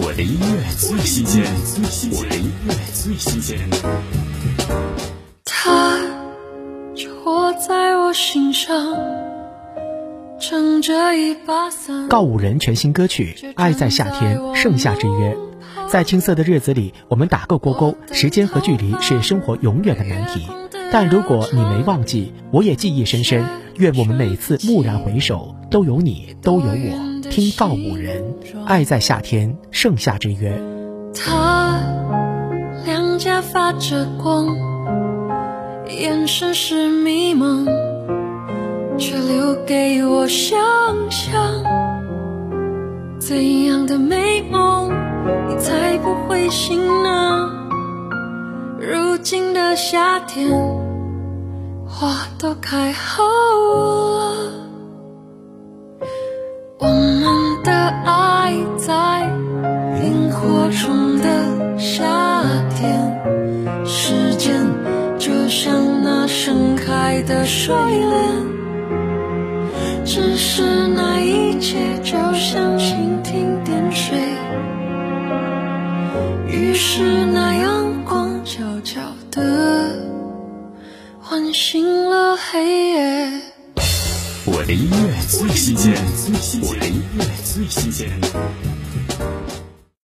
我的音乐最新鲜，我的音乐最新鲜。它就活在我心上，撑着一把伞。告五人全新歌曲《爱在夏天，盛夏之约》。在青涩的日子里，我们打个勾勾。时间和距离是生活永远的难题，但如果你没忘记，我也记忆深深。愿我们每次蓦然回首，都有你，都有我。听告五人，《爱在夏天，盛夏之约》。他两颊发着光，眼神是迷茫，却留给我想象。怎样的美梦？你才不会醒呢。如今的夏天，花都开好了。爱在萤火虫的夏天，时间就像那盛开的睡莲，只是那一切就像蜻蜓点水。于是那阳光悄悄地唤醒了黑夜。我的音乐最新鲜我的音乐最新鲜。